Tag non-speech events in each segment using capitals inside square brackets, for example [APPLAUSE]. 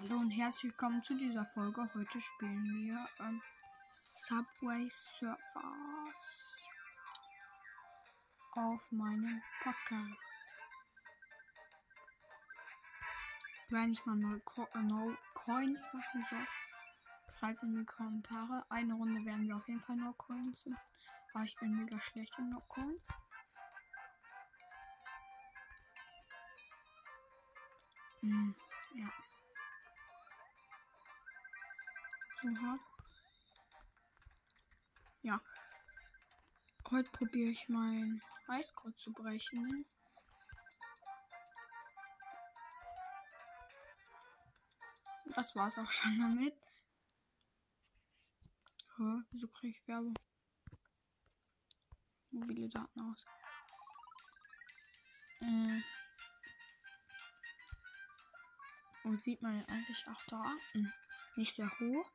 Hallo und herzlich willkommen zu dieser Folge. Heute spielen wir ähm, Subway Surfers auf meinem Podcast. Wenn ich mal neue Co äh, no Coins machen soll, schreibt in die Kommentare. Eine Runde werden wir auf jeden Fall No Coins. Aber ich bin mega schlecht in No Coins. Hm, ja. So hart. Ja. Heute probiere ich mein Eiscode zu brechen. Das war's auch schon damit. Oh, wieso kriege ich Werbung? Mobile Daten aus. Äh. Und sieht man eigentlich auch da? Hm. Nicht sehr hoch.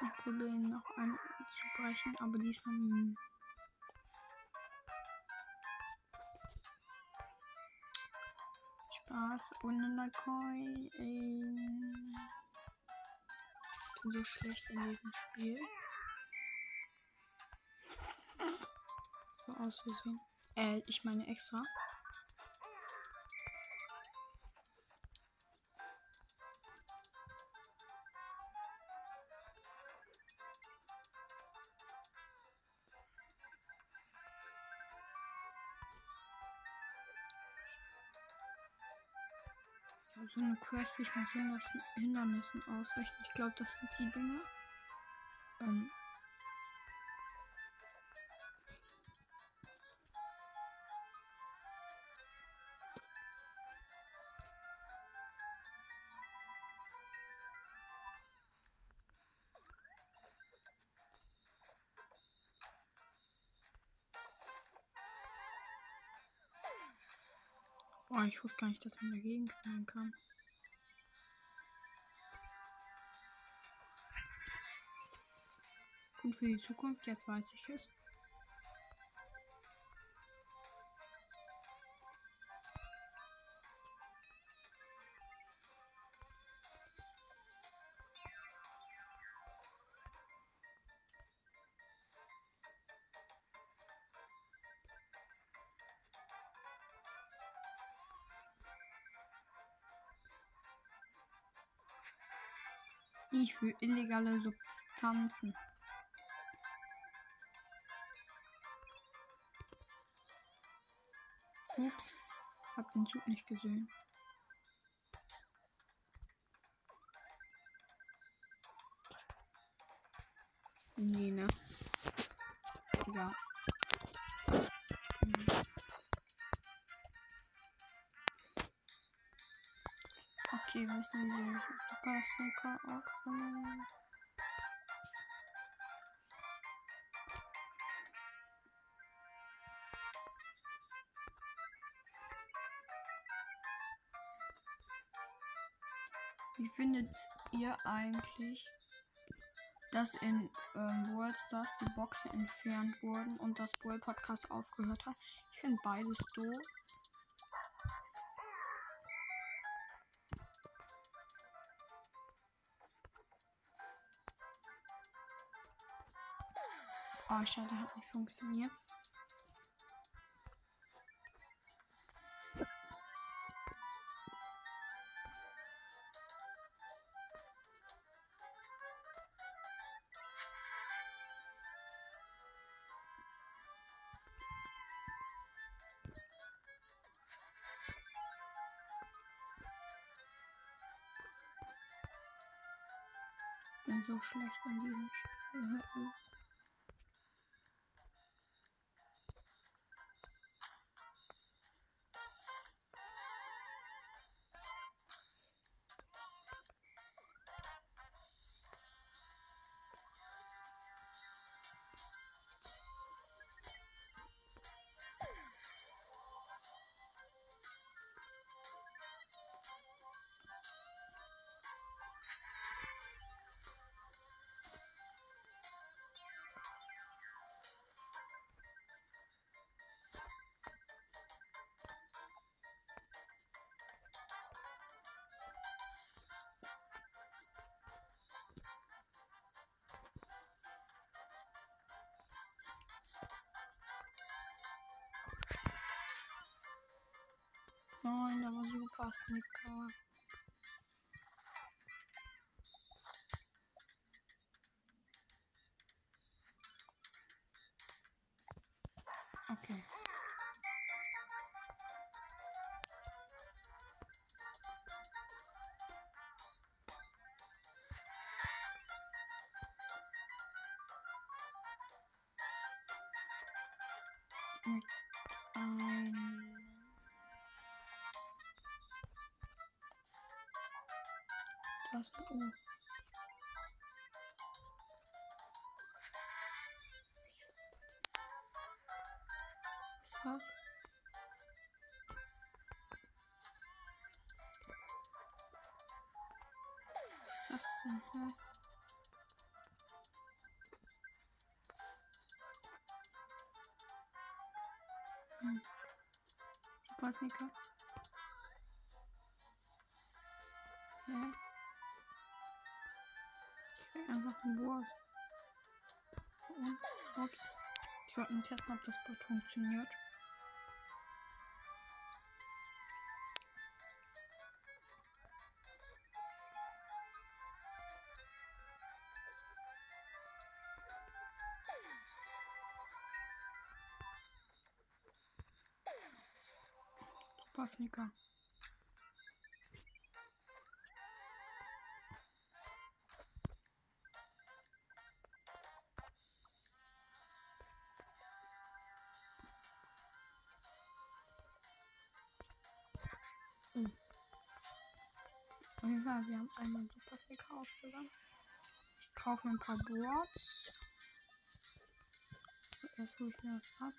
Ich probiere ihn noch anzubrechen, aber diesmal. Hm. Spaß ohne Lakoi. Ich bin so schlecht in diesem Spiel. [LAUGHS] So auszusehen. Äh, ich meine extra. So eine Quest, ich muss Hindernissen, Hindernissen ausrechnen. Ich glaube, das sind die Dinge. Ähm. Oh, ich wusste gar nicht, dass man dagegen knallen kann. Und für die Zukunft, jetzt weiß ich es. Ich für illegale Substanzen. Ups, hab den Zug nicht gesehen. Nee, ne? Okay, wissen wir Super Sneaker aussammeln. Wie findet ihr eigentlich, dass in ähm, World Stars die Boxen entfernt wurden und das Brawl Podcast aufgehört hat? Ich finde beides doof. Oh, schade, hat nicht funktioniert. so schlecht in diesem Spiel. Nein, da war super Snicker. Okay. Mit ein Was? Oh. Was? Ist das denn? Hä? Hm. Super Sneaker. Hä? Einfach ein Wort. Und, ups. Ich wollte nur testen, ob das Bot funktioniert. Super Sneaker. Fall, wir haben einmal Super Sneaker ausgegangen. Ich kaufe mir ein paar Boards. Erst hole ich mir das ab.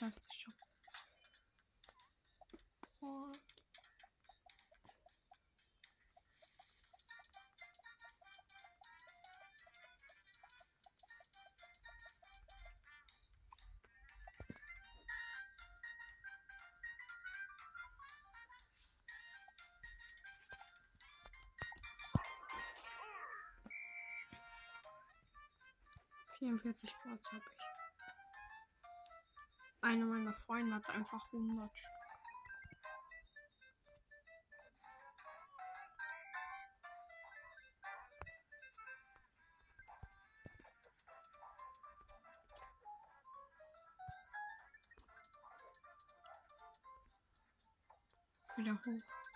Das ist der Shop. Und vierundvierzig Boards habe ich. Einer meiner Freunde hat einfach 100 Stück. Wieder hoch.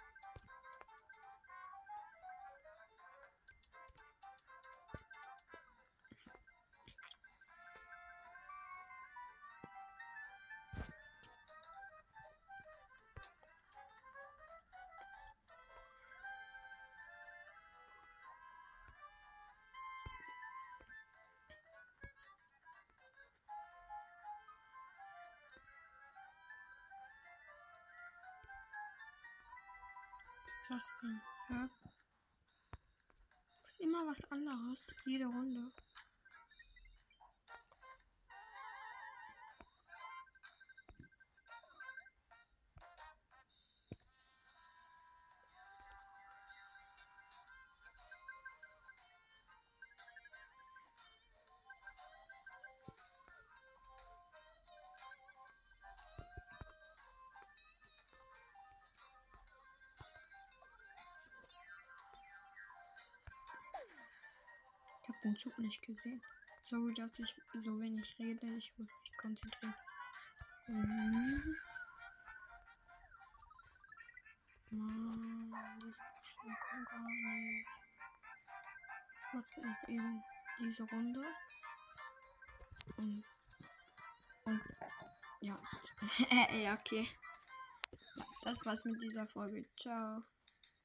Ist das denn? Hä? Ist immer was anderes. Jede Runde. Den Zug nicht gesehen. Sorry, dass ich so wenig rede. Ich muss mich konzentrieren. Mhm. Mann, diese kommen gar nicht. Ich mache noch eben diese Runde. Und. Und. Ja. [LAUGHS] ja, okay. Das war's mit dieser Folge. Ciao.